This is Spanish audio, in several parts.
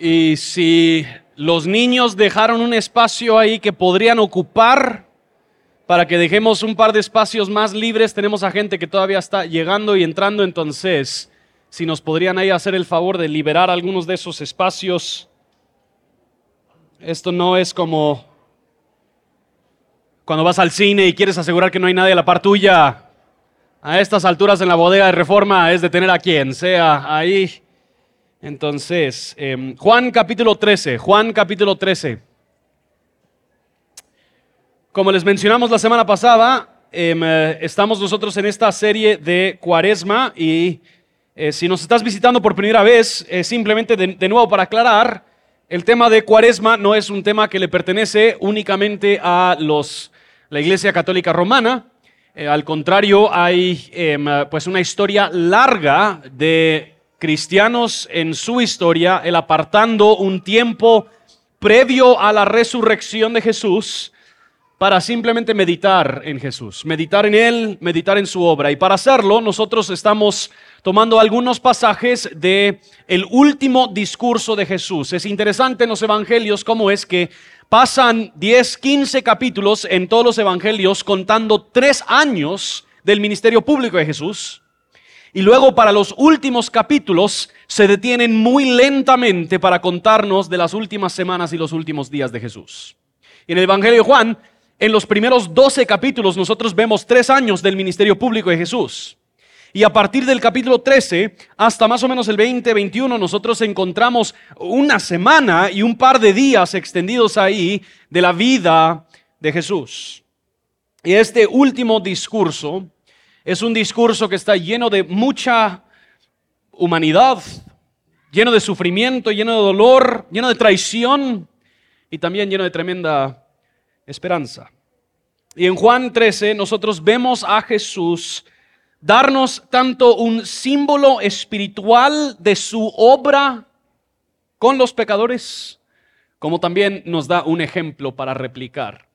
Y si los niños dejaron un espacio ahí que podrían ocupar para que dejemos un par de espacios más libres, tenemos a gente que todavía está llegando y entrando, entonces, si nos podrían ahí hacer el favor de liberar algunos de esos espacios. Esto no es como cuando vas al cine y quieres asegurar que no hay nadie a la par tuya. A estas alturas en la bodega de reforma es de tener a quien sea ahí. Entonces, em, Juan capítulo 13, Juan capítulo 13. Como les mencionamos la semana pasada, em, eh, estamos nosotros en esta serie de Cuaresma y eh, si nos estás visitando por primera vez, simplemente de, nuevo para aclarar, el tema de Cuaresma no es un tema que le pertenece únicamente a los, la Iglesia Católica Romana. Eh, al contrario, hay em, pues una historia larga de cristianos en su historia, el apartando un tiempo previo a la resurrección de Jesús para simplemente meditar en Jesús, meditar en Él, meditar en su obra. Y para hacerlo, nosotros estamos tomando algunos pasajes de el último discurso de Jesús. Es interesante en los evangelios cómo es que pasan 10, 15 capítulos en todos los evangelios contando tres años del ministerio público de Jesús y luego para los últimos capítulos se detienen muy lentamente para contarnos de las últimas semanas y los últimos días de Jesús. en el Evangelio de Juan, en los primeros 12 capítulos nosotros vemos tres años del ministerio público de Jesús. Y a partir del capítulo 13 hasta más o menos el 20-21 nosotros encontramos una semana y un par de días extendidos ahí de la vida de Jesús. Y este último discurso es un discurso que está lleno de mucha humanidad, lleno de sufrimiento, lleno de dolor, lleno de traición y también lleno de tremenda esperanza. Y en Juan 13 nosotros vemos a Jesús darnos tanto un símbolo espiritual de su obra con los pecadores, como también nos da un ejemplo para replicar.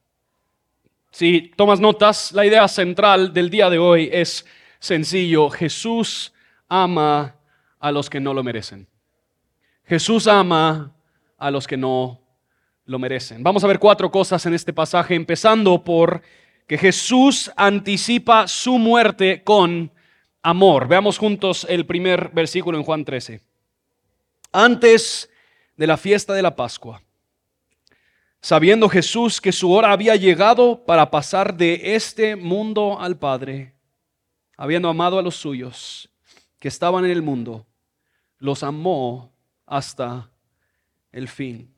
Si tomas notas, la idea central del día de hoy es sencillo. Jesús ama a los que no lo merecen. Jesús ama a los que no lo merecen. Vamos a ver cuatro cosas en este pasaje, empezando por que Jesús anticipa su muerte con amor. Veamos juntos el primer versículo en Juan 13. Antes de la fiesta de la Pascua sabiendo Jesús que su hora había llegado para pasar de este mundo al Padre, habiendo amado a los suyos que estaban en el mundo, los amó hasta el fin.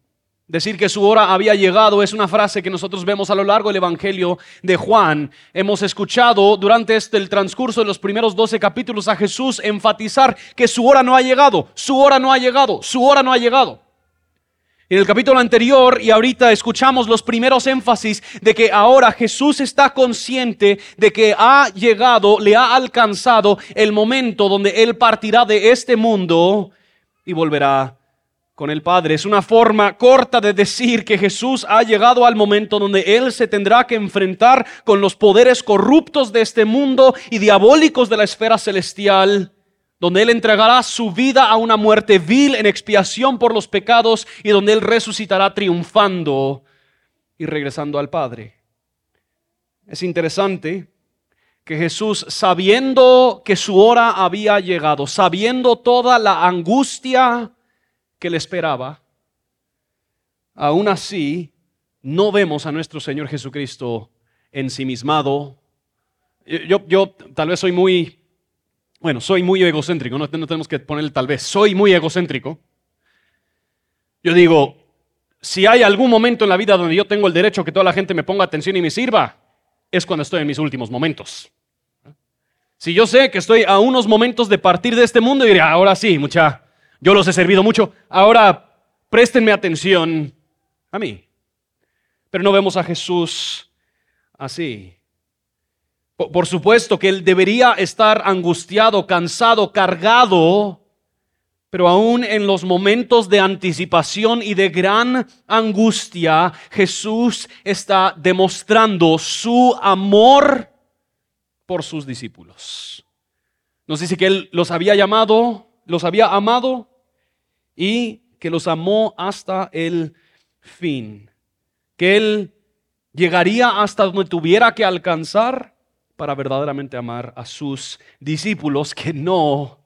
Decir que su hora había llegado es una frase que nosotros vemos a lo largo del Evangelio de Juan. Hemos escuchado durante este el transcurso de los primeros 12 capítulos a Jesús enfatizar que su hora no ha llegado, su hora no ha llegado, su hora no ha llegado. En el capítulo anterior y ahorita escuchamos los primeros énfasis de que ahora Jesús está consciente de que ha llegado, le ha alcanzado el momento donde Él partirá de este mundo y volverá con el Padre. Es una forma corta de decir que Jesús ha llegado al momento donde Él se tendrá que enfrentar con los poderes corruptos de este mundo y diabólicos de la esfera celestial donde Él entregará su vida a una muerte vil en expiación por los pecados y donde Él resucitará triunfando y regresando al Padre. Es interesante que Jesús, sabiendo que su hora había llegado, sabiendo toda la angustia que le esperaba, aún así no vemos a nuestro Señor Jesucristo ensimismado. Yo, yo tal vez soy muy bueno, soy muy egocéntrico, no, tenemos que ponerle tal vez, soy muy egocéntrico. Yo digo, si hay algún momento en la vida donde yo tengo el derecho que toda la gente me ponga atención y me sirva, es cuando estoy en mis últimos momentos. Si yo sé que estoy a unos momentos de partir de este mundo, diré, ahora sí, mucha, yo los he servido mucho, ahora préstenme atención a mí. Pero no vemos a Jesús así. Por supuesto que él debería estar angustiado, cansado, cargado, pero aún en los momentos de anticipación y de gran angustia, Jesús está demostrando su amor por sus discípulos. Nos dice que él los había llamado, los había amado y que los amó hasta el fin, que Él llegaría hasta donde tuviera que alcanzar para verdaderamente amar a sus discípulos que no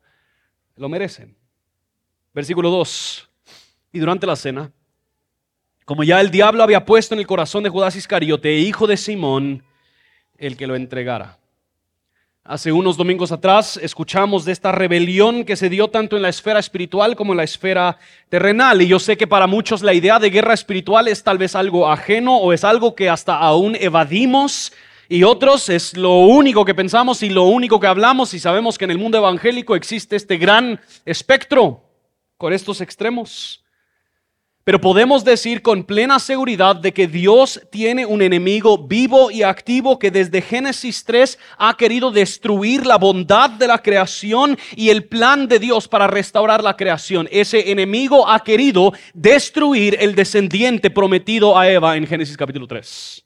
lo merecen. Versículo 2. Y durante la cena, como ya el diablo había puesto en el corazón de Judas Iscariote, hijo de Simón, el que lo entregara. Hace unos domingos atrás escuchamos de esta rebelión que se dio tanto en la esfera espiritual como en la esfera terrenal. Y yo sé que para muchos la idea de guerra espiritual es tal vez algo ajeno o es algo que hasta aún evadimos. Y otros es lo único que pensamos y lo único que hablamos y sabemos que en el mundo evangélico existe este gran espectro con estos extremos. Pero podemos decir con plena seguridad de que Dios tiene un enemigo vivo y activo que desde Génesis 3 ha querido destruir la bondad de la creación y el plan de Dios para restaurar la creación. Ese enemigo ha querido destruir el descendiente prometido a Eva en Génesis capítulo 3.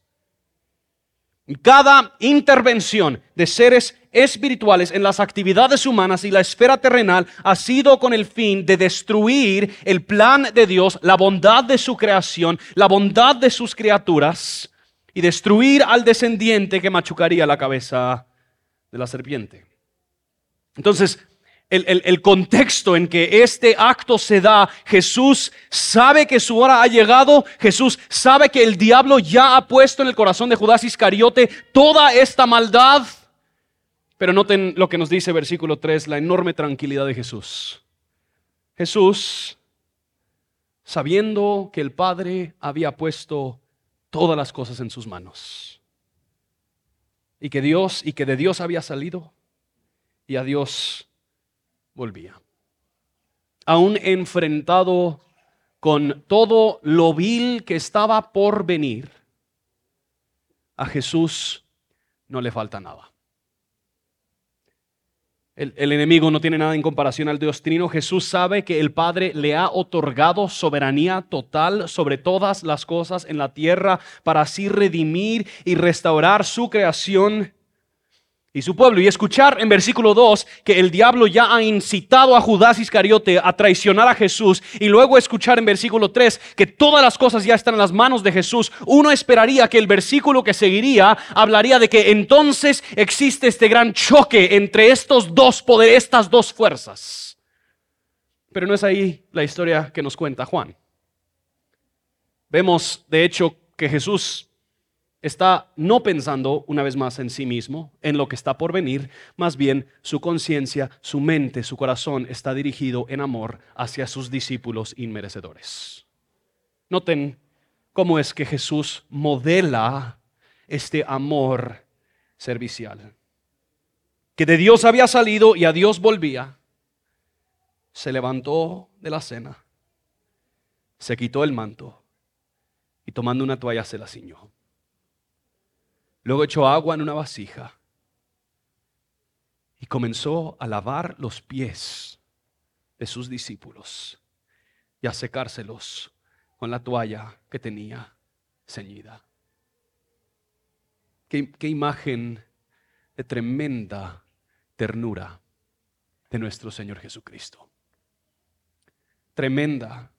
Cada intervención de seres espirituales en las actividades humanas y la esfera terrenal ha sido con el fin de destruir el plan de Dios, la bondad de su creación, la bondad de sus criaturas y destruir al descendiente que machucaría la cabeza de la serpiente. Entonces, el, contexto en que este acto se da. Jesús sabe que su hora ha llegado. Jesús sabe que el diablo ya ha puesto en el corazón de Judas Iscariote toda esta maldad. Pero noten lo que nos dice versículo 3, la enorme tranquilidad de Jesús. Jesús, sabiendo que el Padre había puesto todas las cosas en sus manos y que Dios y que de Dios había salido y a Dios volvía. Aún enfrentado con todo lo vil que estaba por venir, a Jesús no le falta nada. El, enemigo no tiene nada en comparación al Dios Trino. Jesús sabe que el Padre le ha otorgado soberanía total sobre todas las cosas en la tierra para así redimir y restaurar su creación y su pueblo. Y escuchar en versículo 2 que el diablo ya ha incitado a Judas Iscariote a traicionar a Jesús. Y luego escuchar en versículo 3 que todas las cosas ya están en las manos de Jesús. Uno esperaría que el versículo que seguiría hablaría de que entonces existe este gran choque entre estos dos poderes, estas dos fuerzas. Pero no es ahí la historia que nos cuenta Juan. Vemos, de hecho, que Jesús está no pensando una vez más en sí mismo, en lo que está por venir, más bien su conciencia, su mente, su corazón está dirigido en amor hacia sus discípulos inmerecedores. Noten cómo es que Jesús modela este amor servicial. Que de Dios había salido y a Dios volvía. Se levantó de la cena, se quitó el manto y tomando una toalla se la ciñó. Luego echó agua en una vasija y comenzó a lavar los pies de sus discípulos y a secárselos con la toalla que tenía ceñida. Qué, imagen de tremenda ternura de nuestro Señor Jesucristo. Tremenda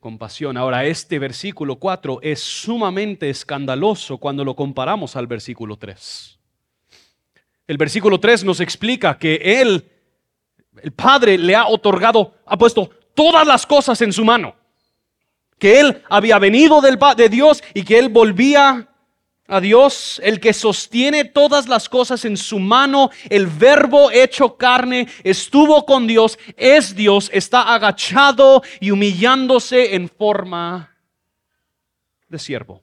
compasión. Ahora, este versículo 4 es sumamente escandaloso cuando lo comparamos al versículo 3. El versículo 3 nos explica que Él, el Padre, le ha otorgado, ha puesto todas las cosas en su mano. Que Él había venido del, de Dios y que Él volvía a Dios, el que sostiene todas las cosas en su mano, el verbo hecho carne, estuvo con Dios, es Dios, está agachado y humillándose en forma de siervo.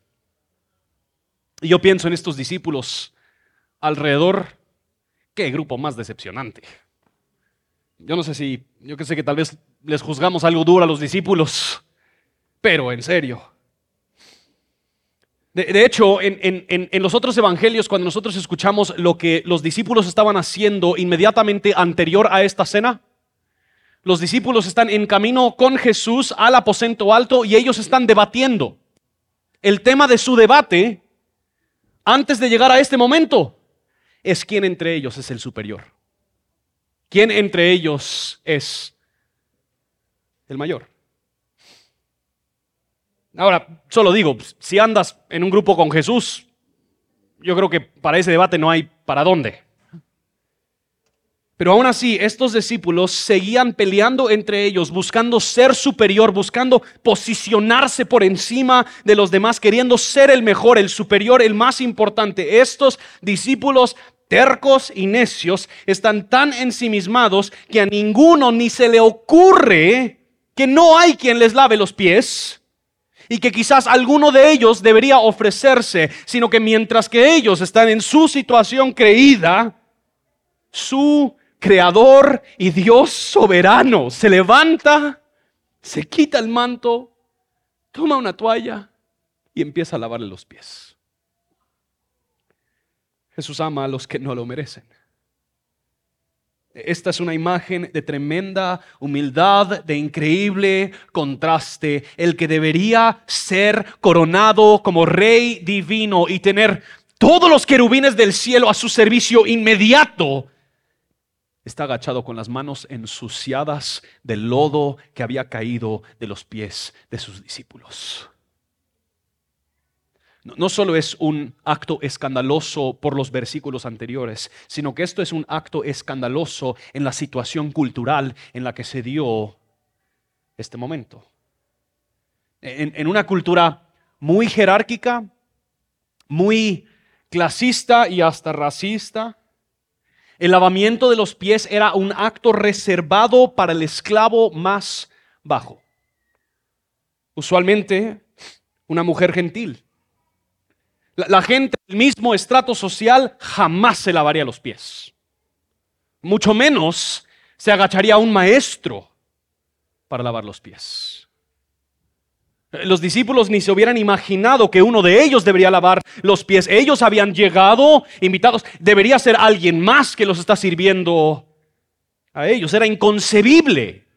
Y yo pienso en estos discípulos alrededor, qué grupo más decepcionante. Yo no sé si, yo que sé que tal vez les juzgamos algo duro a los discípulos, pero en serio. De, hecho, en, los otros evangelios, cuando nosotros escuchamos lo que los discípulos estaban haciendo inmediatamente anterior a esta cena, los discípulos están en camino con Jesús al aposento alto y ellos están debatiendo. El tema de su debate, antes de llegar a este momento, es quién entre ellos es el superior. ¿Quién entre ellos es el mayor? Ahora, solo digo, si andas en un grupo con Jesús, yo creo que para ese debate no hay para dónde. Pero aún así, estos discípulos seguían peleando entre ellos, buscando ser superior, buscando posicionarse por encima de los demás, queriendo ser el mejor, el superior, el más importante. Estos discípulos tercos y necios están tan ensimismados que a ninguno ni se le ocurre que no hay quien les lave los pies y que quizás alguno de ellos debería ofrecerse, sino que mientras que ellos están en su situación creída, su creador y Dios soberano se levanta, se quita el manto, toma una toalla y empieza a lavarle los pies. Jesús ama a los que no lo merecen. Esta es una imagen de tremenda humildad, de increíble contraste. El que debería ser coronado como rey divino y tener todos los querubines del cielo a su servicio inmediato, está agachado con las manos ensuciadas del lodo que había caído de los pies de sus discípulos no solo es un acto escandaloso por los versículos anteriores, sino que esto es un acto escandaloso en la situación cultural en la que se dio este momento. En, una cultura muy jerárquica, muy clasista y hasta racista, el lavamiento de los pies era un acto reservado para el esclavo más bajo. Usualmente una mujer gentil la, gente del mismo estrato social jamás se lavaría los pies. Mucho menos se agacharía un maestro para lavar los pies. Los discípulos ni se hubieran imaginado que uno de ellos debería lavar los pies. Ellos habían llegado invitados. Debería ser alguien más que los está sirviendo a ellos. Era inconcebible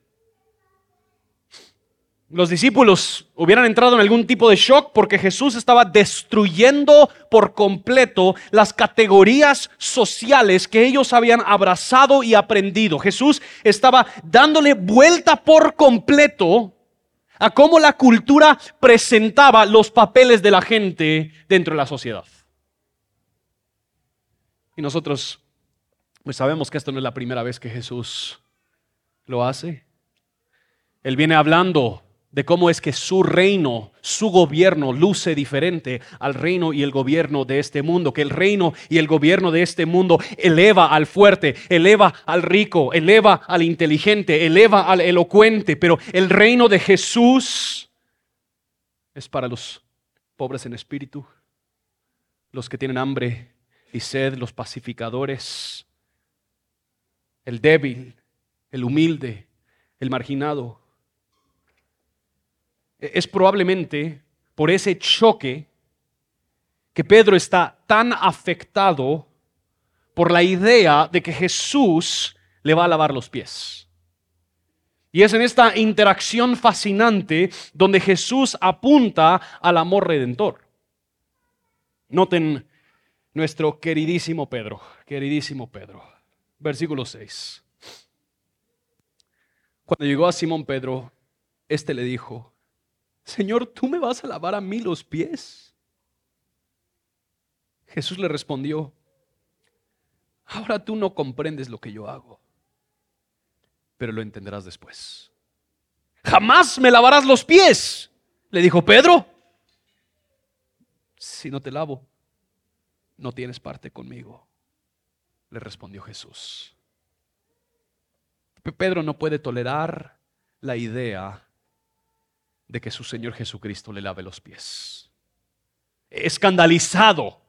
los discípulos hubieran entrado en algún tipo de shock porque Jesús estaba destruyendo por completo las categorías sociales que ellos habían abrazado y aprendido. Jesús estaba dándole vuelta por completo a cómo la cultura presentaba los papeles de la gente dentro de la sociedad. Y nosotros pues sabemos que esto no es la primera vez que Jesús lo hace. Él viene hablando de cómo es que su reino, su gobierno luce diferente al reino y el gobierno de este mundo, que el reino y el gobierno de este mundo eleva al fuerte, eleva al rico, eleva al inteligente, eleva al elocuente, pero el reino de Jesús es para los pobres en espíritu, los que tienen hambre y sed, los pacificadores, el débil, el humilde, el marginado es probablemente por ese choque que Pedro está tan afectado por la idea de que Jesús le va a lavar los pies. Y es en esta interacción fascinante donde Jesús apunta al amor redentor. Noten nuestro queridísimo Pedro, queridísimo Pedro. Versículo 6. Cuando llegó a Simón Pedro, éste le dijo, Señor, ¿tú me vas a lavar a mí los pies? Jesús le respondió, ahora tú no comprendes lo que yo hago, pero lo entenderás después. Jamás me lavarás los pies, le dijo Pedro. Si no te lavo, no tienes parte conmigo, le respondió Jesús. Pedro no puede tolerar la idea de que su Señor Jesucristo le lave los pies. Escandalizado.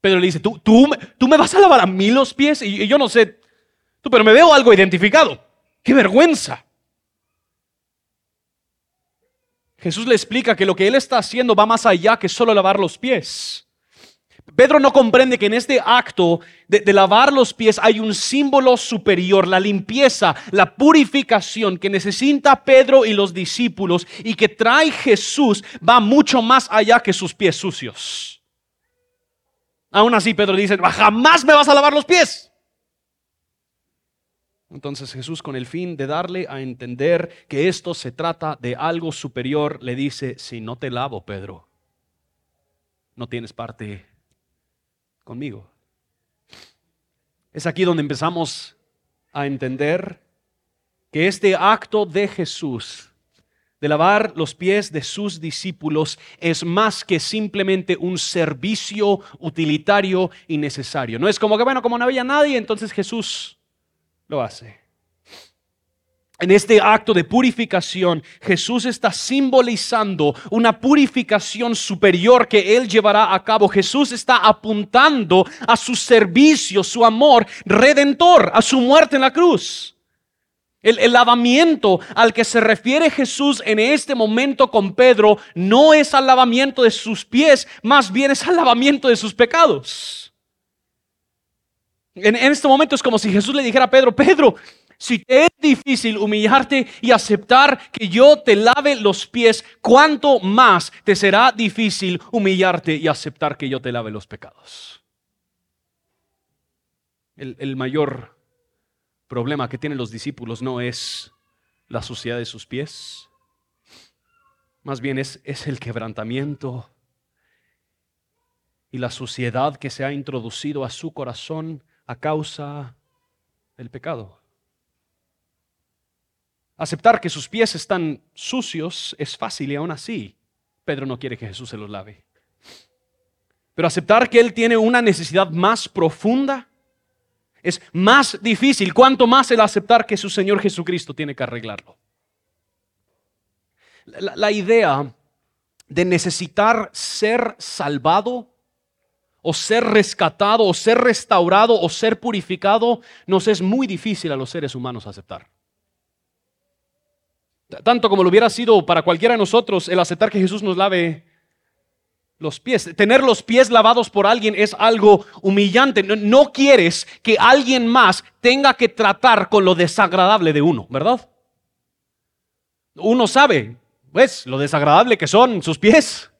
Pedro le dice, ¿tú, tú, tú me vas a lavar a mí los pies? Y, yo no sé, tú, pero me veo algo identificado. ¡Qué vergüenza! Jesús le explica que lo que él está haciendo va más allá que solo lavar los pies. Pedro no comprende que en este acto de, lavar los pies hay un símbolo superior, la limpieza, la purificación que necesita Pedro y los discípulos y que trae Jesús va mucho más allá que sus pies sucios. Aún así Pedro dice, jamás me vas a lavar los pies. Entonces Jesús, con el fin de darle a entender que esto se trata de algo superior, le dice, si no te lavo, Pedro, no tienes parte conmigo. Es aquí donde empezamos a entender que este acto de Jesús de lavar los pies de sus discípulos es más que simplemente un servicio utilitario y necesario. No es como que, bueno, como no había nadie, entonces Jesús lo hace. En este acto de purificación, Jesús está simbolizando una purificación superior que Él llevará a cabo. Jesús está apuntando a su servicio, su amor redentor, a su muerte en la cruz. El, lavamiento al que se refiere Jesús en este momento con Pedro no es al lavamiento de sus pies, más bien es al lavamiento de sus pecados. En, en este momento es como si Jesús le dijera a Pedro, Pedro, si te es difícil humillarte y aceptar que yo te lave los pies, ¿cuánto más te será difícil humillarte y aceptar que yo te lave los pecados? El, mayor problema que tienen los discípulos no es la suciedad de sus pies, más bien es, es el quebrantamiento y la suciedad que se ha introducido a su corazón a causa del pecado. Aceptar que sus pies están sucios es fácil y aún así Pedro no quiere que Jesús se los lave. Pero aceptar que Él tiene una necesidad más profunda es más difícil, cuanto más el aceptar que su Señor Jesucristo tiene que arreglarlo. La, idea de necesitar ser salvado o ser rescatado o ser restaurado o ser purificado nos es muy difícil a los seres humanos aceptar. Tanto como lo hubiera sido para cualquiera de nosotros el aceptar que Jesús nos lave los pies. Tener los pies lavados por alguien es algo humillante. No, quieres que alguien más tenga que tratar con lo desagradable de uno, ¿verdad? Uno sabe, pues, lo desagradable que son sus pies.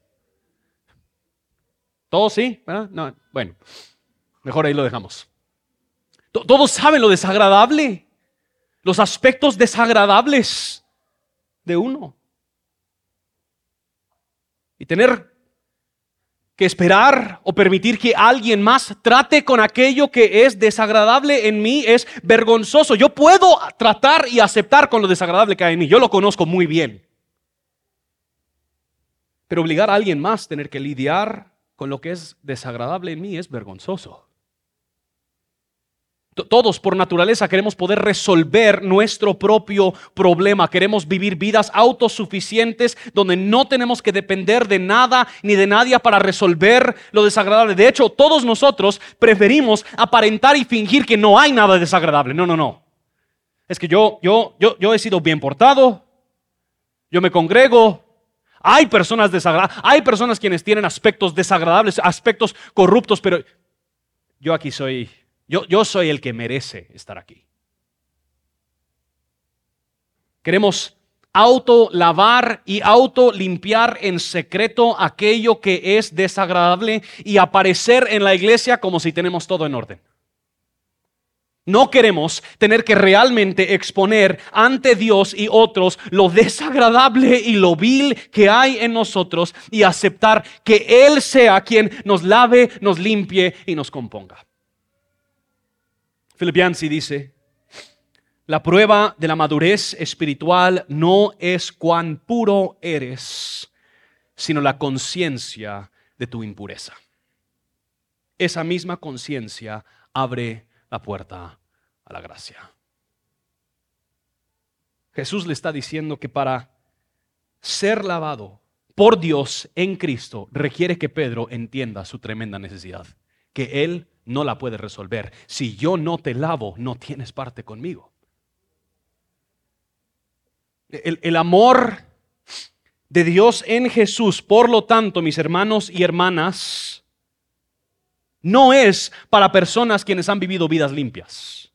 Todos sí, ¿verdad? No, bueno, mejor ahí lo dejamos. Todos saben lo desagradable, los aspectos desagradables de uno. Y tener que esperar o permitir que alguien más trate con aquello que es desagradable en mí es vergonzoso. Yo puedo tratar y aceptar con lo desagradable que hay en mí. Yo lo conozco muy bien. Pero obligar a alguien más a tener que lidiar con lo que es desagradable en mí es vergonzoso. Todos por naturaleza queremos poder resolver nuestro propio problema. Queremos vivir vidas autosuficientes donde no tenemos que depender de nada ni de nadie para resolver lo desagradable. De hecho, todos nosotros preferimos aparentar y fingir que no hay nada desagradable. No, no, no. Es que yo, yo, yo, yo he sido bien portado. Yo me congrego. Hay personas desagradables. Hay personas quienes tienen aspectos desagradables, aspectos corruptos, pero yo aquí soy yo, soy el que merece estar aquí. Queremos auto lavar y auto limpiar en secreto aquello que es desagradable y aparecer en la iglesia como si tenemos todo en orden. No queremos tener que realmente exponer ante Dios y otros lo desagradable y lo vil que hay en nosotros y aceptar que Él sea quien nos lave, nos limpie y nos componga. Filipiansi dice, la prueba de la madurez espiritual no es cuán puro eres, sino la conciencia de tu impureza. Esa misma conciencia abre la puerta a la gracia. Jesús le está diciendo que para ser lavado por Dios en Cristo requiere que Pedro entienda su tremenda necesidad, que él no la puedes resolver. Si yo no te lavo, no tienes parte conmigo. El, el, amor de Dios en Jesús, por lo tanto, mis hermanos y hermanas, no es para personas quienes han vivido vidas limpias.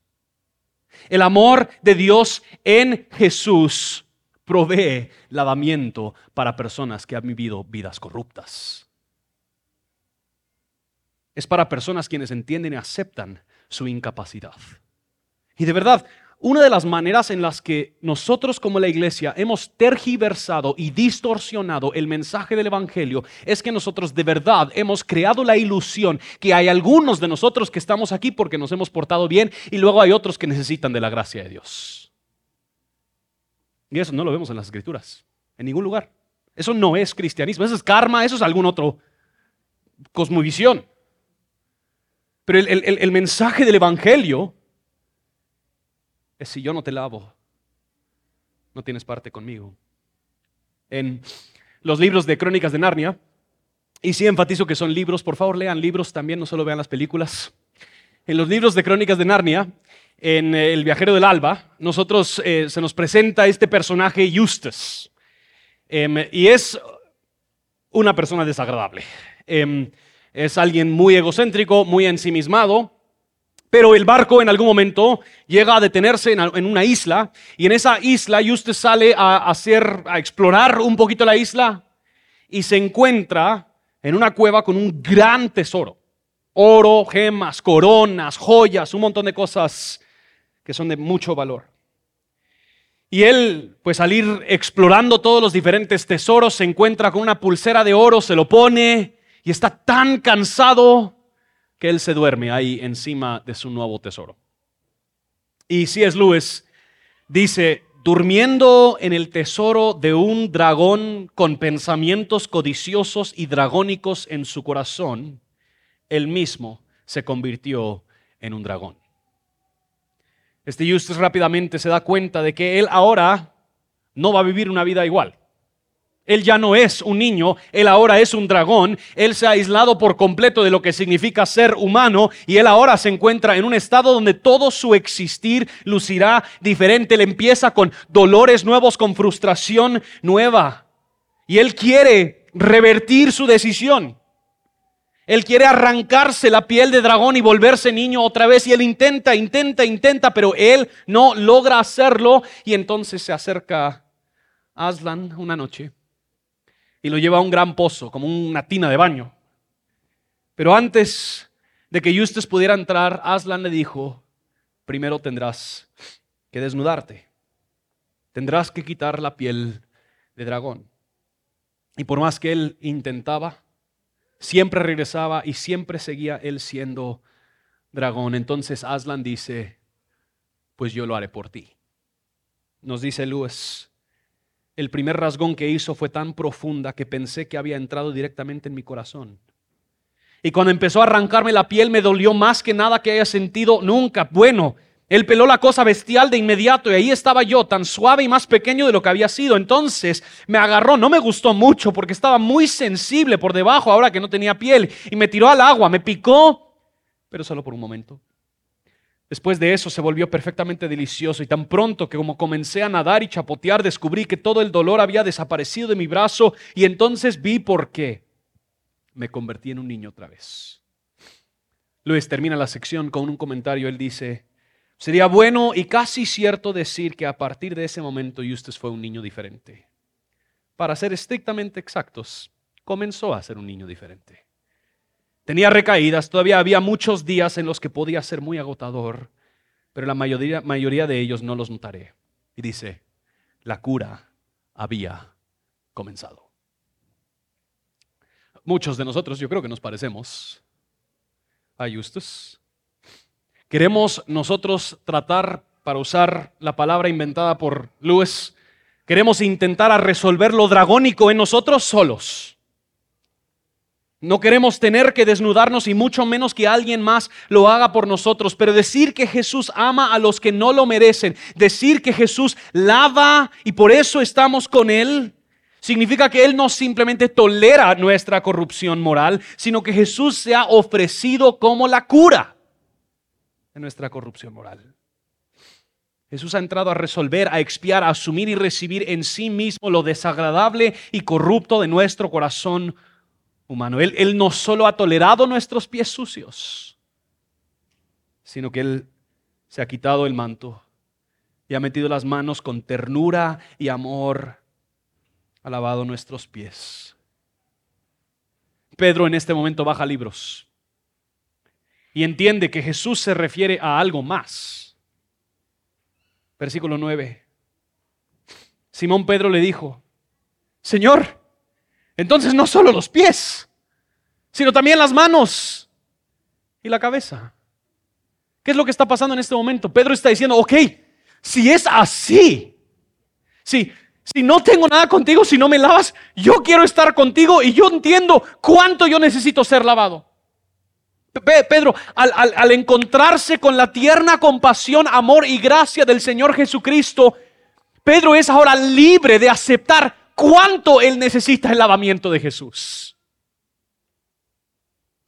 El amor de Dios en Jesús provee lavamiento para personas que han vivido vidas corruptas es para personas quienes entienden y aceptan su incapacidad. Y de verdad, una de las maneras en las que nosotros como la iglesia hemos tergiversado y distorsionado el mensaje del Evangelio es que nosotros de verdad hemos creado la ilusión que hay algunos de nosotros que estamos aquí porque nos hemos portado bien y luego hay otros que necesitan de la gracia de Dios. Y eso no lo vemos en las escrituras, en ningún lugar. Eso no es cristianismo, eso es karma, eso es algún otro cosmovisión. Pero el, mensaje del Evangelio es si yo no te lavo, no tienes parte conmigo. En los libros de Crónicas de Narnia, y sí enfatizo que son libros, por favor lean libros también, no solo vean las películas. En los libros de Crónicas de Narnia, en El viajero del alba, nosotros eh, se nos presenta este personaje Eustace. Em, y es una persona desagradable. Em, es alguien muy egocéntrico, muy ensimismado, pero el barco en algún momento llega a detenerse en, una isla y en esa isla usted sale a, hacer, a explorar un poquito la isla y se encuentra en una cueva con un gran tesoro. Oro, gemas, coronas, joyas, un montón de cosas que son de mucho valor. Y él, pues al ir explorando todos los diferentes tesoros, se encuentra con una pulsera de oro, se lo pone y está tan cansado que él se duerme ahí encima de su nuevo tesoro. Y C.S. Lewis dice, durmiendo en el tesoro de un dragón con pensamientos codiciosos y dragónicos en su corazón, él mismo se convirtió en un dragón. Este Justus rápidamente se da cuenta de que él ahora no va a vivir una vida igual. Él ya no es un niño, él ahora es un dragón, él se ha aislado por completo de lo que significa ser humano y él ahora se encuentra en un estado donde todo su existir lucirá diferente. Él empieza con dolores nuevos, con frustración nueva. Y él quiere revertir su decisión. Él quiere arrancarse la piel de dragón y volverse niño otra vez. Y él intenta, intenta, intenta, pero él no logra hacerlo. Y entonces se acerca a Aslan una noche y lo lleva a un gran pozo, como una tina de baño. Pero antes de que Eustace pudiera entrar, Aslan le dijo, primero tendrás que desnudarte, tendrás que quitar la piel de dragón. Y por más que él intentaba, siempre regresaba y siempre seguía él siendo dragón. Entonces Aslan dice, pues yo lo haré por ti. Nos dice Lewis, el primer rasgón que hizo fue tan profunda que pensé que había entrado directamente en mi corazón. Y cuando empezó a arrancarme la piel me dolió más que nada que haya sentido nunca. Bueno, él peló la cosa bestial de inmediato y ahí estaba yo, tan suave y más pequeño de lo que había sido. Entonces me agarró, no me gustó mucho porque estaba muy sensible por debajo ahora que no tenía piel y me tiró al agua, me picó, pero solo por un momento. Después de eso se volvió perfectamente delicioso y tan pronto que como comencé a nadar y chapotear descubrí que todo el dolor había desaparecido de mi brazo y entonces vi por qué me convertí en un niño otra vez. Luis termina la sección con un comentario. Él dice, sería bueno y casi cierto decir que a partir de ese momento Eustace fue un niño diferente. Para ser estrictamente exactos, comenzó a ser un niño diferente. Tenía recaídas, todavía había muchos días en los que podía ser muy agotador, pero la mayoría, mayoría de ellos no los notaré. Y dice, la cura había comenzado. Muchos de nosotros yo creo que nos parecemos a Justus. Queremos nosotros tratar, para usar la palabra inventada por Lewis, queremos intentar resolver lo dragónico en nosotros solos. No queremos tener que desnudarnos y mucho menos que alguien más lo haga por nosotros. Pero decir que Jesús ama a los que no lo merecen, decir que Jesús lava y por eso estamos con Él, significa que Él no simplemente tolera nuestra corrupción moral, sino que Jesús se ha ofrecido como la cura de nuestra corrupción moral. Jesús ha entrado a resolver, a expiar, a asumir y recibir en sí mismo lo desagradable y corrupto de nuestro corazón humano. Él, no solo ha tolerado nuestros pies sucios, sino que Él se ha quitado el manto y ha metido las manos con ternura y amor, ha lavado nuestros pies. Pedro en este momento baja libros y entiende que Jesús se refiere a algo más. Versículo 9. Simón Pedro le dijo, Señor, entonces no solo los pies, sino también las manos y la cabeza. ¿Qué es lo que está pasando en este momento? Pedro está diciendo, ok, si es así, si, si no tengo nada contigo, si no me lavas, yo quiero estar contigo y yo entiendo cuánto yo necesito ser lavado. Pedro, al, al, encontrarse con la tierna compasión, amor y gracia del Señor Jesucristo, Pedro es ahora libre de aceptar cuánto él necesita el lavamiento de Jesús.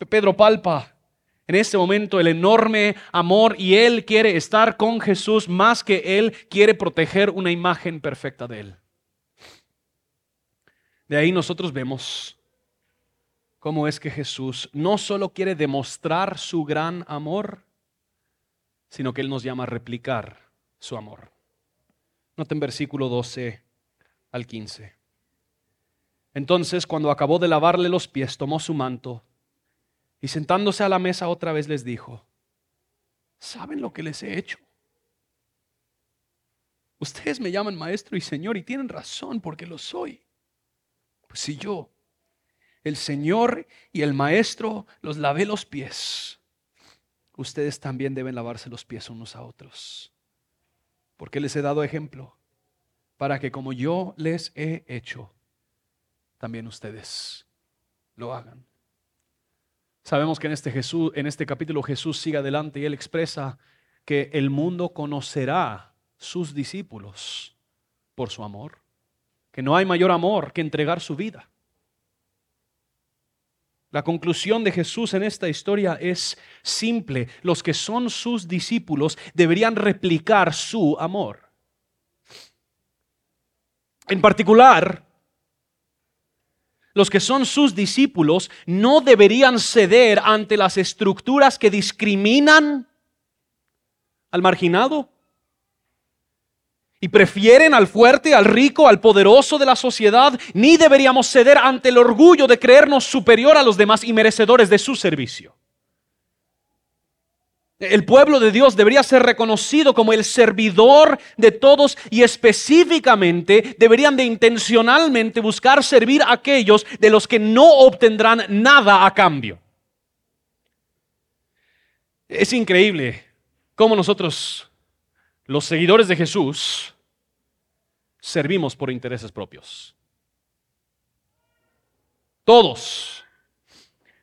Pedro palpa en este momento el enorme amor y él quiere estar con Jesús más que él quiere proteger una imagen perfecta de él. De ahí nosotros vemos cómo es que Jesús no solo quiere demostrar su gran amor, sino que Él nos llama a replicar su amor. Noten versículo 12 al 15. Entonces, cuando acabó de lavarle los pies, tomó su manto y sentándose a la mesa otra vez les dijo, ¿saben lo que les he hecho? Ustedes me llaman maestro y señor y tienen razón porque lo soy. Pues si yo el Señor y el Maestro los lavé los pies, ustedes también deben lavarse los pies unos a otros. Porque les he dado ejemplo para que como yo les he hecho, también ustedes lo hagan. Sabemos que en este, Jesús, en este capítulo Jesús sigue adelante y él expresa que el mundo conocerá sus discípulos por su amor, que no hay mayor amor que entregar su vida. La conclusión de Jesús en esta historia es simple. Los que son sus discípulos deberían replicar su amor. En particular, los que son sus discípulos no deberían ceder ante las estructuras que discriminan al marginado y prefieren al fuerte, al rico, al poderoso de la sociedad, ni deberíamos ceder ante el orgullo de creernos superior a los demás y merecedores de su servicio. El pueblo de Dios debería ser reconocido como el servidor de todos y específicamente deberían de intencionalmente buscar servir a aquellos de los que no obtendrán nada a cambio. Es increíble cómo nosotros los seguidores de Jesús servimos por intereses propios. Todos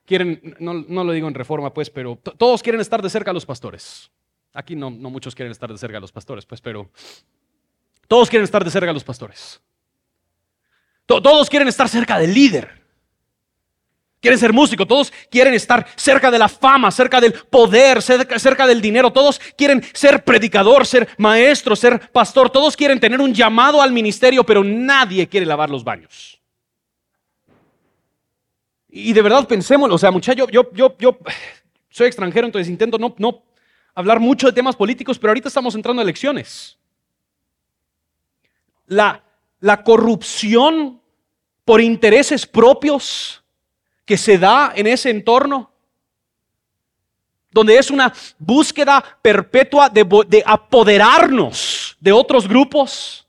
quieren, no, lo digo en reforma, pues, pero todos quieren estar de cerca a los pastores. Aquí no, no muchos quieren estar de cerca a los pastores, pues, pero todos quieren estar de cerca a los pastores. todos quieren estar cerca del líder quieren ser músicos, todos quieren estar cerca de la fama, cerca del poder, cerca, del dinero, todos quieren ser predicador, ser maestro, ser pastor, todos quieren tener un llamado al ministerio, pero nadie quiere lavar los baños. Y de verdad pensémoslo, o sea, muchachos, yo, yo, yo, soy extranjero, entonces intento no, no hablar mucho de temas políticos, pero ahorita estamos entrando a elecciones. La, la corrupción por intereses propios que se da en ese entorno, donde es una búsqueda perpetua de, apoderarnos de otros grupos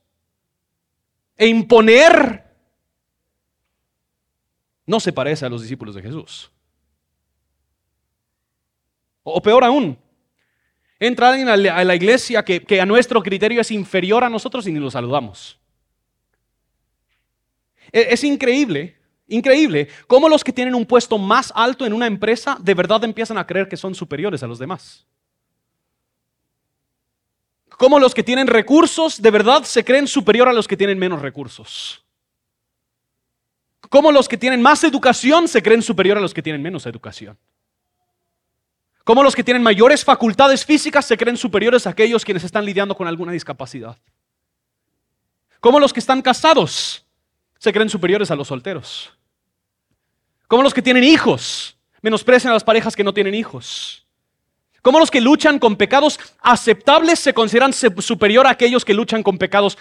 e imponer, no se parece a los discípulos de Jesús. O peor aún, entra alguien a la iglesia que, que, a nuestro criterio es inferior a nosotros y ni lo saludamos. E, es increíble Increíble cómo los que tienen un puesto más alto en una empresa de verdad empiezan a creer que son superiores a los demás. Cómo los que tienen recursos de verdad se creen superior a los que tienen menos recursos. Cómo los que tienen más educación se creen superior a los que tienen menos educación. Cómo los que tienen mayores facultades físicas se creen superiores a aquellos quienes están lidiando con alguna discapacidad. Cómo los que están casados se creen superiores a los solteros. Como los que tienen hijos menosprecian a las parejas que no tienen hijos. Como los que luchan con pecados aceptables se consideran superior a aquellos que luchan con pecados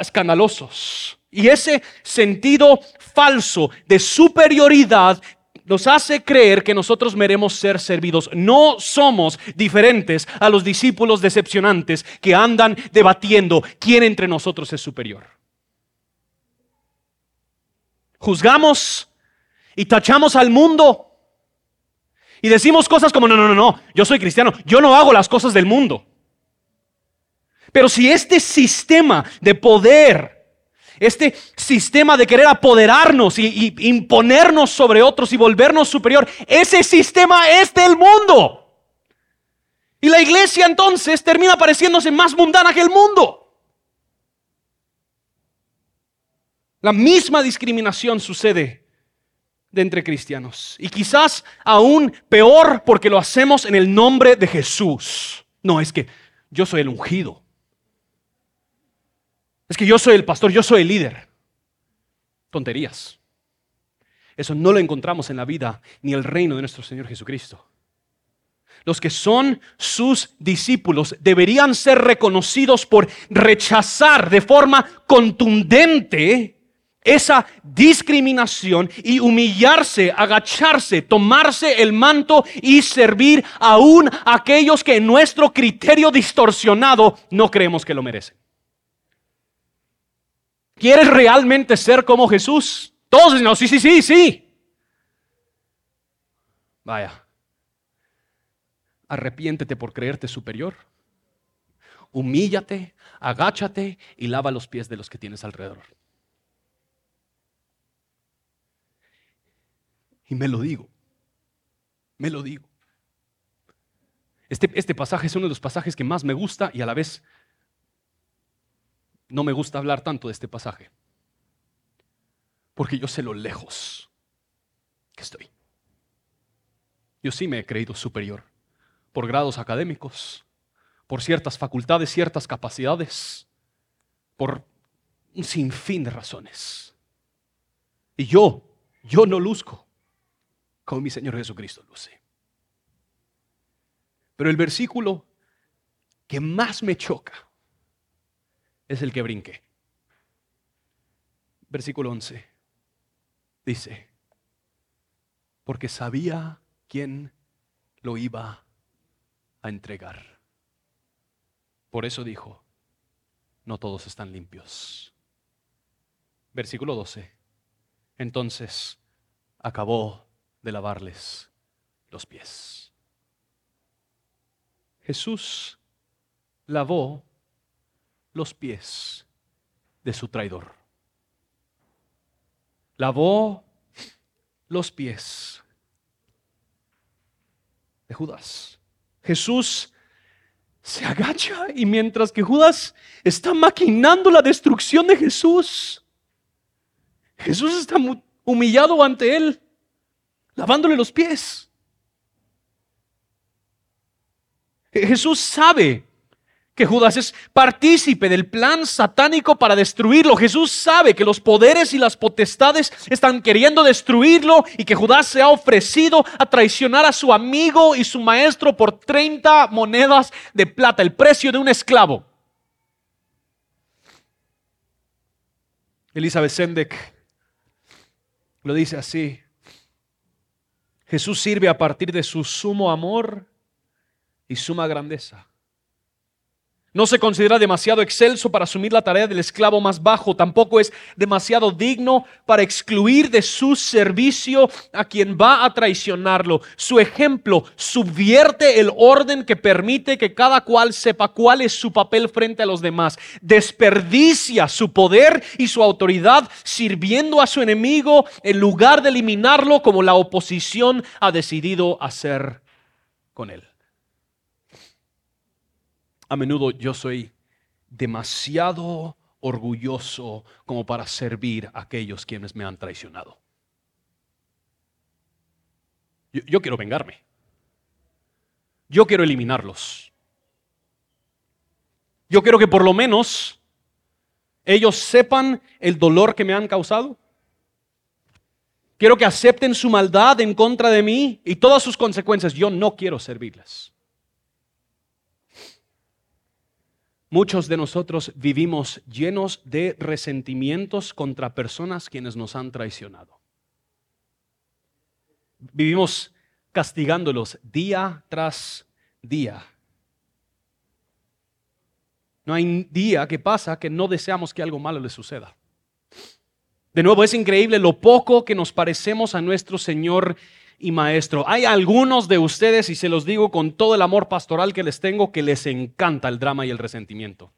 escandalosos. Y ese sentido falso de superioridad nos hace creer que nosotros meremos ser servidos. No somos diferentes a los discípulos decepcionantes que andan debatiendo quién entre nosotros es superior. Juzgamos y tachamos al mundo y decimos cosas como, no, no, no, no, yo soy cristiano, yo no hago las cosas del mundo. Pero si este sistema de poder este sistema de querer apoderarnos y, imponernos sobre otros y volvernos superior, ese sistema es del mundo. Y la iglesia entonces termina pareciéndose más mundana que el mundo. La misma discriminación sucede de entre cristianos. Y quizás aún peor porque lo hacemos en el nombre de Jesús. No, es que yo soy el ungido. Es que yo soy el pastor, yo soy el líder. Tonterías. Eso no lo encontramos en la vida ni el reino de nuestro Señor Jesucristo. Los que son sus discípulos deberían ser reconocidos por rechazar de forma contundente esa discriminación y humillarse, agacharse, tomarse el manto y servir aún a aquellos que en nuestro criterio distorsionado no creemos que lo merecen. ¿Quieres realmente ser como Jesús? Todos no, sí, sí, sí, sí. Vaya. Arrepiéntete por creerte superior. Humíllate, agáchate y lava los pies de los que tienes alrededor. Y me lo digo. Me lo digo. Este, este pasaje es uno de los pasajes que más me gusta y a la vez no me gusta hablar tanto de este pasaje, porque yo sé lo lejos que estoy. Yo sí me he creído superior por grados académicos, por ciertas facultades, ciertas capacidades, por un sinfín de razones. Y yo, yo no luzco como mi Señor Jesucristo luce. Pero el versículo que más me choca es el que brinque. Versículo 11 dice, porque sabía quién lo iba a entregar. Por eso dijo, no todos están limpios. Versículo 12, entonces acabó de lavarles los pies. Jesús lavó los pies de su traidor. Lavó los pies de Judas. Jesús se agacha y mientras que Judas está maquinando la destrucción de Jesús, Jesús está humillado ante él, lavándole los pies. Jesús sabe que Judas es partícipe del plan satánico para destruirlo. Jesús sabe que los poderes y las potestades están queriendo destruirlo y que Judas se ha ofrecido a traicionar a su amigo y su maestro por 30 monedas de plata, el precio de un esclavo. Elizabeth Sendek lo dice así. Jesús sirve a partir de su sumo amor y suma grandeza no se considera demasiado excelso para asumir la tarea del esclavo más bajo. Tampoco es demasiado digno para excluir de su servicio a quien va a traicionarlo. Su ejemplo subvierte el orden que permite que cada cual sepa cuál es su papel frente a los demás. Desperdicia su poder y su autoridad sirviendo a su enemigo en lugar de eliminarlo como la oposición ha decidido hacer con él a menudo yo soy demasiado orgulloso como para servir a aquellos quienes me han traicionado. Yo, quiero vengarme. Yo quiero eliminarlos. Yo quiero que por lo menos ellos sepan el dolor que me han causado. Quiero que acepten su maldad en contra de mí y todas sus consecuencias. Yo no quiero servirles. Muchos de nosotros vivimos llenos de resentimientos contra personas quienes nos han traicionado. vivimos castigándolos día tras día. No hay día que pasa que no deseamos que algo malo les suceda. De nuevo, es increíble lo poco que nos parecemos a nuestro Señor y Maestro. Hay algunos de ustedes, y se los digo con todo el amor pastoral que les tengo, que les encanta el drama y el resentimiento.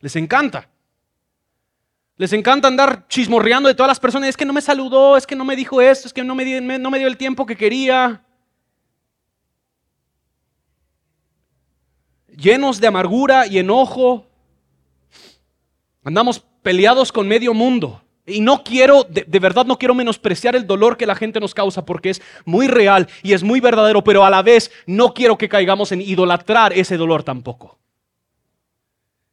Les encanta. Les encanta andar chismorreando de todas las personas. Es que no me saludó, es que no me dijo esto, es que no me dio, no me dio el tiempo que quería. Llenos de amargura y enojo. Andamos peleados con medio mundo. Y no quiero, de, verdad no quiero menospreciar el dolor que la gente nos causa porque es muy real y es muy verdadero, pero a la vez no quiero que caigamos en idolatrar ese dolor tampoco.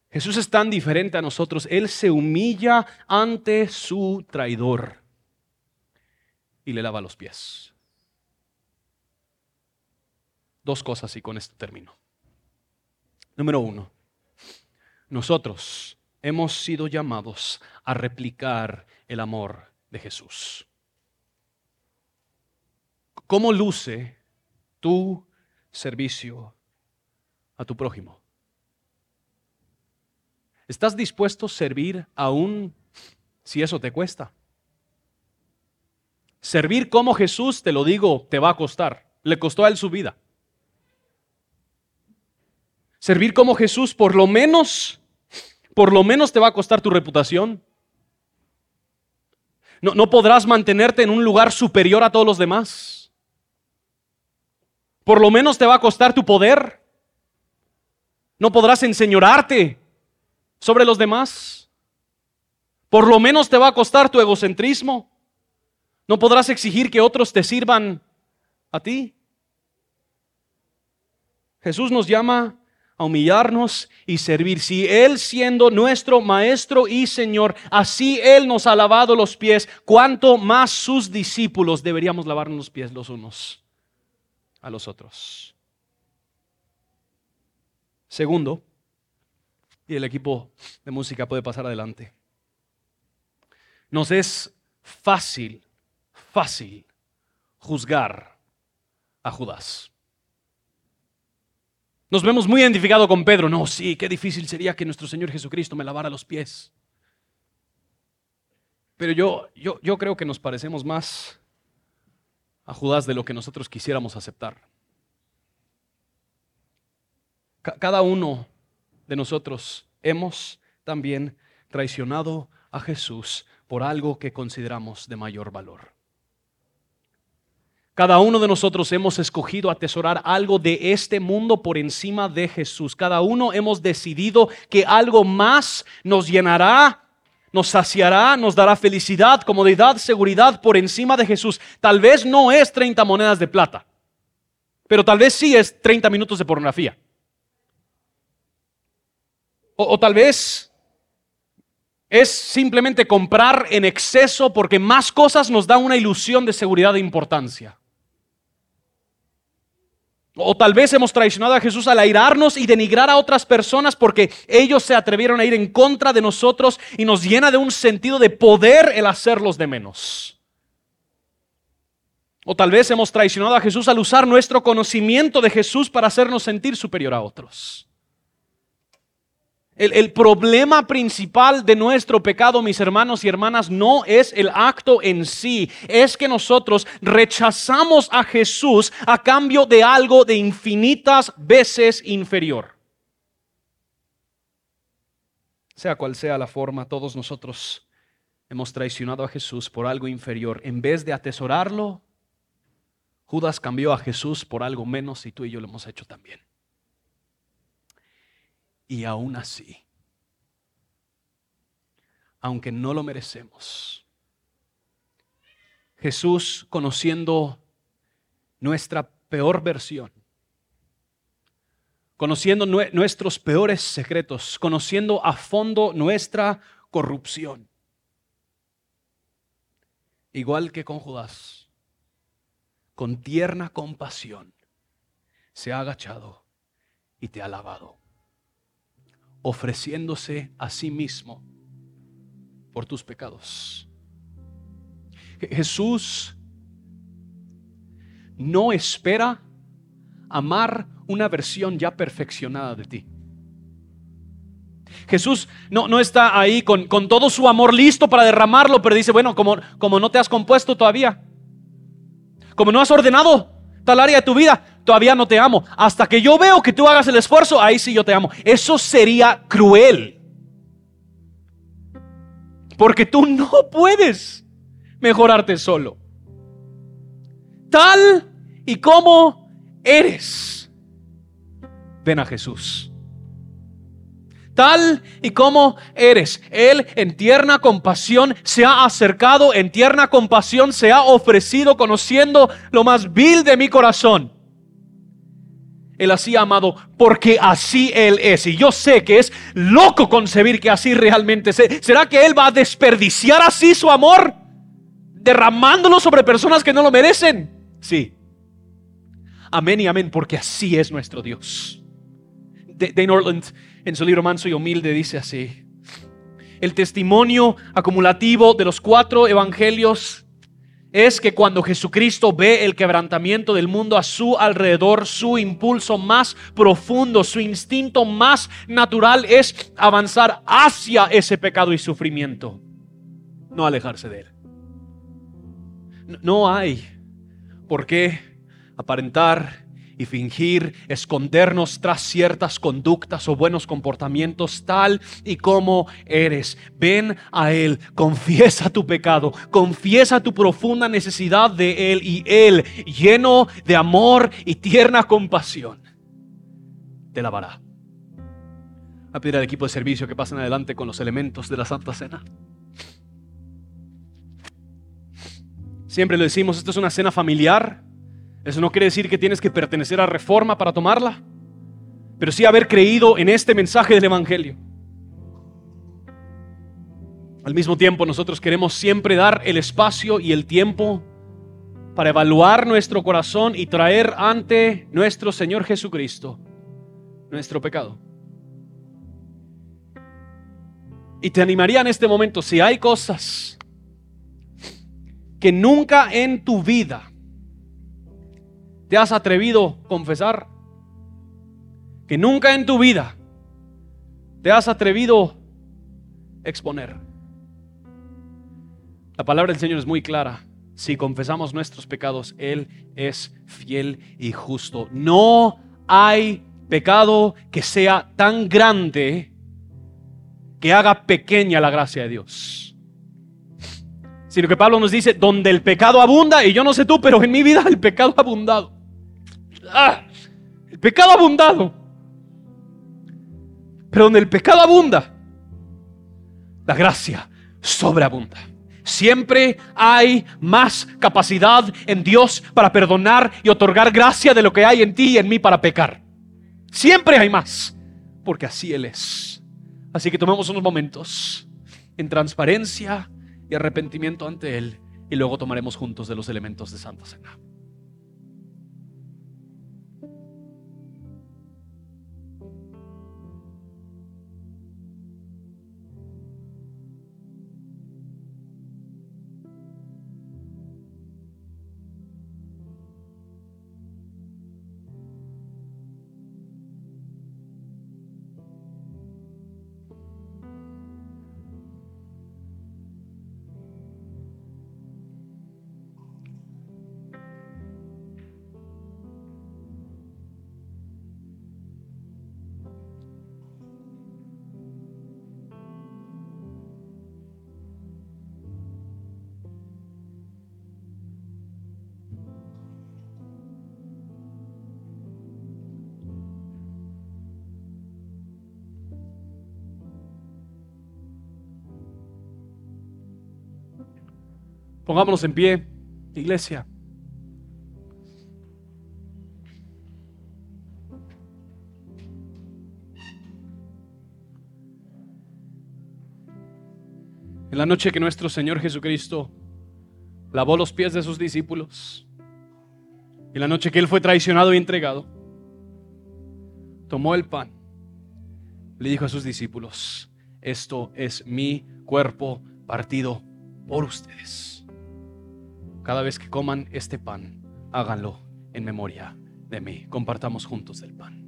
Jesús es tan diferente a nosotros. Él se humilla ante su traidor y le lava los pies. Dos cosas y con esto termino. Número uno, nosotros hemos sido llamados a replicar el amor de Jesús. ¿Cómo luce tu servicio a tu prójimo? ¿Estás dispuesto a servir aún si eso te cuesta? Servir como Jesús, te lo digo, te va a costar. Le costó a él su vida. Servir como Jesús, por lo menos, por lo menos te va a costar tu reputación. No, no podrás mantenerte en un lugar superior a todos los demás. Por lo menos te va a costar tu poder. No podrás enseñorarte sobre los demás. Por lo menos te va a costar tu egocentrismo. No podrás exigir que otros te sirvan a ti. Jesús nos llama a humillarnos y servir. Si Él siendo nuestro Maestro y Señor, así Él nos ha lavado los pies, cuanto más sus discípulos deberíamos lavarnos los pies los unos a los otros. Segundo, y el equipo de música puede pasar adelante. Nos es fácil, fácil juzgar a Judas. Nos vemos muy identificados con Pedro. No, sí, qué difícil sería que nuestro Señor Jesucristo me lavara los pies. Pero yo, yo, yo creo que nos parecemos más a Judas de lo que nosotros quisiéramos aceptar. Cada uno de nosotros hemos también traicionado a Jesús por algo que consideramos de mayor valor. Cada uno de nosotros hemos escogido atesorar algo de este mundo por encima de Jesús. Cada uno hemos decidido que algo más nos llenará, nos saciará, nos dará felicidad, comodidad, seguridad por encima de Jesús. Tal vez no es 30 monedas de plata, pero tal vez sí es 30 minutos de pornografía. O, tal vez es simplemente comprar en exceso porque más cosas nos dan una ilusión de seguridad e importancia. O tal vez hemos traicionado a Jesús al airarnos y denigrar a otras personas porque ellos se atrevieron a ir en contra de nosotros y nos llena de un sentido de poder el hacerlos de menos. O tal vez hemos traicionado a Jesús al usar nuestro conocimiento de Jesús para hacernos sentir superior a otros. El, problema principal de nuestro pecado, mis hermanos y hermanas, no es el acto en sí, es que nosotros rechazamos a Jesús a cambio de algo de infinitas veces inferior. Sea cual sea la forma, todos nosotros hemos traicionado a Jesús por algo inferior. En vez de atesorarlo, Judas cambió a Jesús por algo menos y tú y yo lo hemos hecho también. Y aún así, aunque no lo merecemos, Jesús, conociendo nuestra peor versión, conociendo nuestros peores secretos, conociendo a fondo nuestra corrupción, igual que con Judas, con tierna compasión, se ha agachado y te ha lavado ofreciéndose a sí mismo por tus pecados. Jesús no espera amar una versión ya perfeccionada de ti. Jesús no, no está ahí con, con, todo su amor listo para derramarlo, pero dice, bueno, como, como no te has compuesto todavía, como no has ordenado tal área de tu vida, todavía no te amo. Hasta que yo veo que tú hagas el esfuerzo, ahí sí yo te amo. Eso sería cruel. Porque tú no puedes mejorarte solo. Tal y como eres. Ven a Jesús tal y como eres. Él en tierna compasión se ha acercado, en tierna compasión se ha ofrecido conociendo lo más vil de mi corazón. Él así ha amado porque así Él es. Y yo sé que es loco concebir que así realmente es. ¿Será que Él va a desperdiciar así su amor? Derramándolo sobre personas que no lo merecen. Sí. Amén y amén porque así es nuestro Dios. Dane Orland en su libro Manso y Humilde dice así. El testimonio acumulativo de los cuatro evangelios es que cuando Jesucristo ve el quebrantamiento del mundo a su alrededor, su impulso más profundo, su instinto más natural es avanzar hacia ese pecado y sufrimiento, no alejarse de él. No hay por qué aparentar y fingir, escondernos tras ciertas conductas o buenos comportamientos tal y como eres. Ven a Él, confiesa tu pecado, confiesa tu profunda necesidad de Él y Él, lleno de amor y tierna compasión, te lavará. A pedir al equipo de servicio que pasen adelante con los elementos de la Santa Cena. Siempre lo decimos, esto es una cena familiar eso no quiere decir que tienes que pertenecer a Reforma para tomarla, pero sí haber creído en este mensaje del Evangelio. Al mismo tiempo, nosotros queremos siempre dar el espacio y el tiempo para evaluar nuestro corazón y traer ante nuestro Señor Jesucristo nuestro pecado. Y te animaría en este momento, si hay cosas que nunca en tu vida te has atrevido a confesar? Que nunca en tu vida te has atrevido a exponer. La palabra del Señor es muy clara. Si confesamos nuestros pecados, Él es fiel y justo. No hay pecado que sea tan grande que haga pequeña la gracia de Dios. Sino que Pablo nos dice, donde el pecado abunda, y yo no sé tú, pero en mi vida el pecado ha abundado. Ah, el pecado abundado. Pero donde el pecado abunda, la gracia sobreabunda. Siempre hay más capacidad en Dios para perdonar y otorgar gracia de lo que hay en ti y en mí para pecar. Siempre hay más, porque así Él es. Así que tomemos unos momentos en transparencia y arrepentimiento ante Él y luego tomaremos juntos de los elementos de Santa Cena. Pongámonos en pie, iglesia. En la noche que nuestro Señor Jesucristo lavó los pies de sus discípulos, en la noche que Él fue traicionado y entregado, tomó el pan, le dijo a sus discípulos, esto es mi cuerpo partido por ustedes. Cada vez que coman este pan, háganlo en memoria de mí. Compartamos juntos el pan.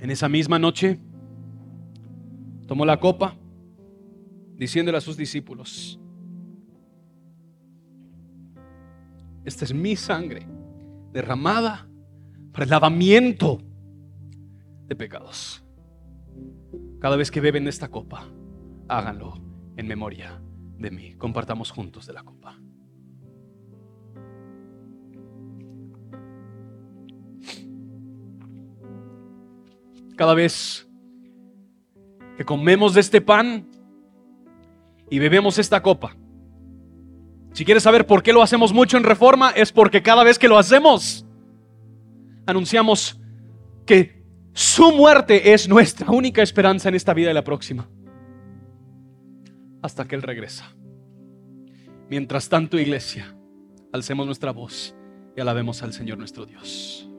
En esa misma noche tomó la copa, diciéndole a sus discípulos, esta es mi sangre derramada para el lavamiento de pecados. Cada vez que beben esta copa, háganlo en memoria de mí. Compartamos juntos de la copa. Cada vez que comemos de este pan y bebemos esta copa, si quieres saber por qué lo hacemos mucho en reforma, es porque cada vez que lo hacemos, anunciamos que su muerte es nuestra única esperanza en esta vida y la próxima. Hasta que Él regresa. Mientras tanto, iglesia, alcemos nuestra voz y alabemos al Señor nuestro Dios.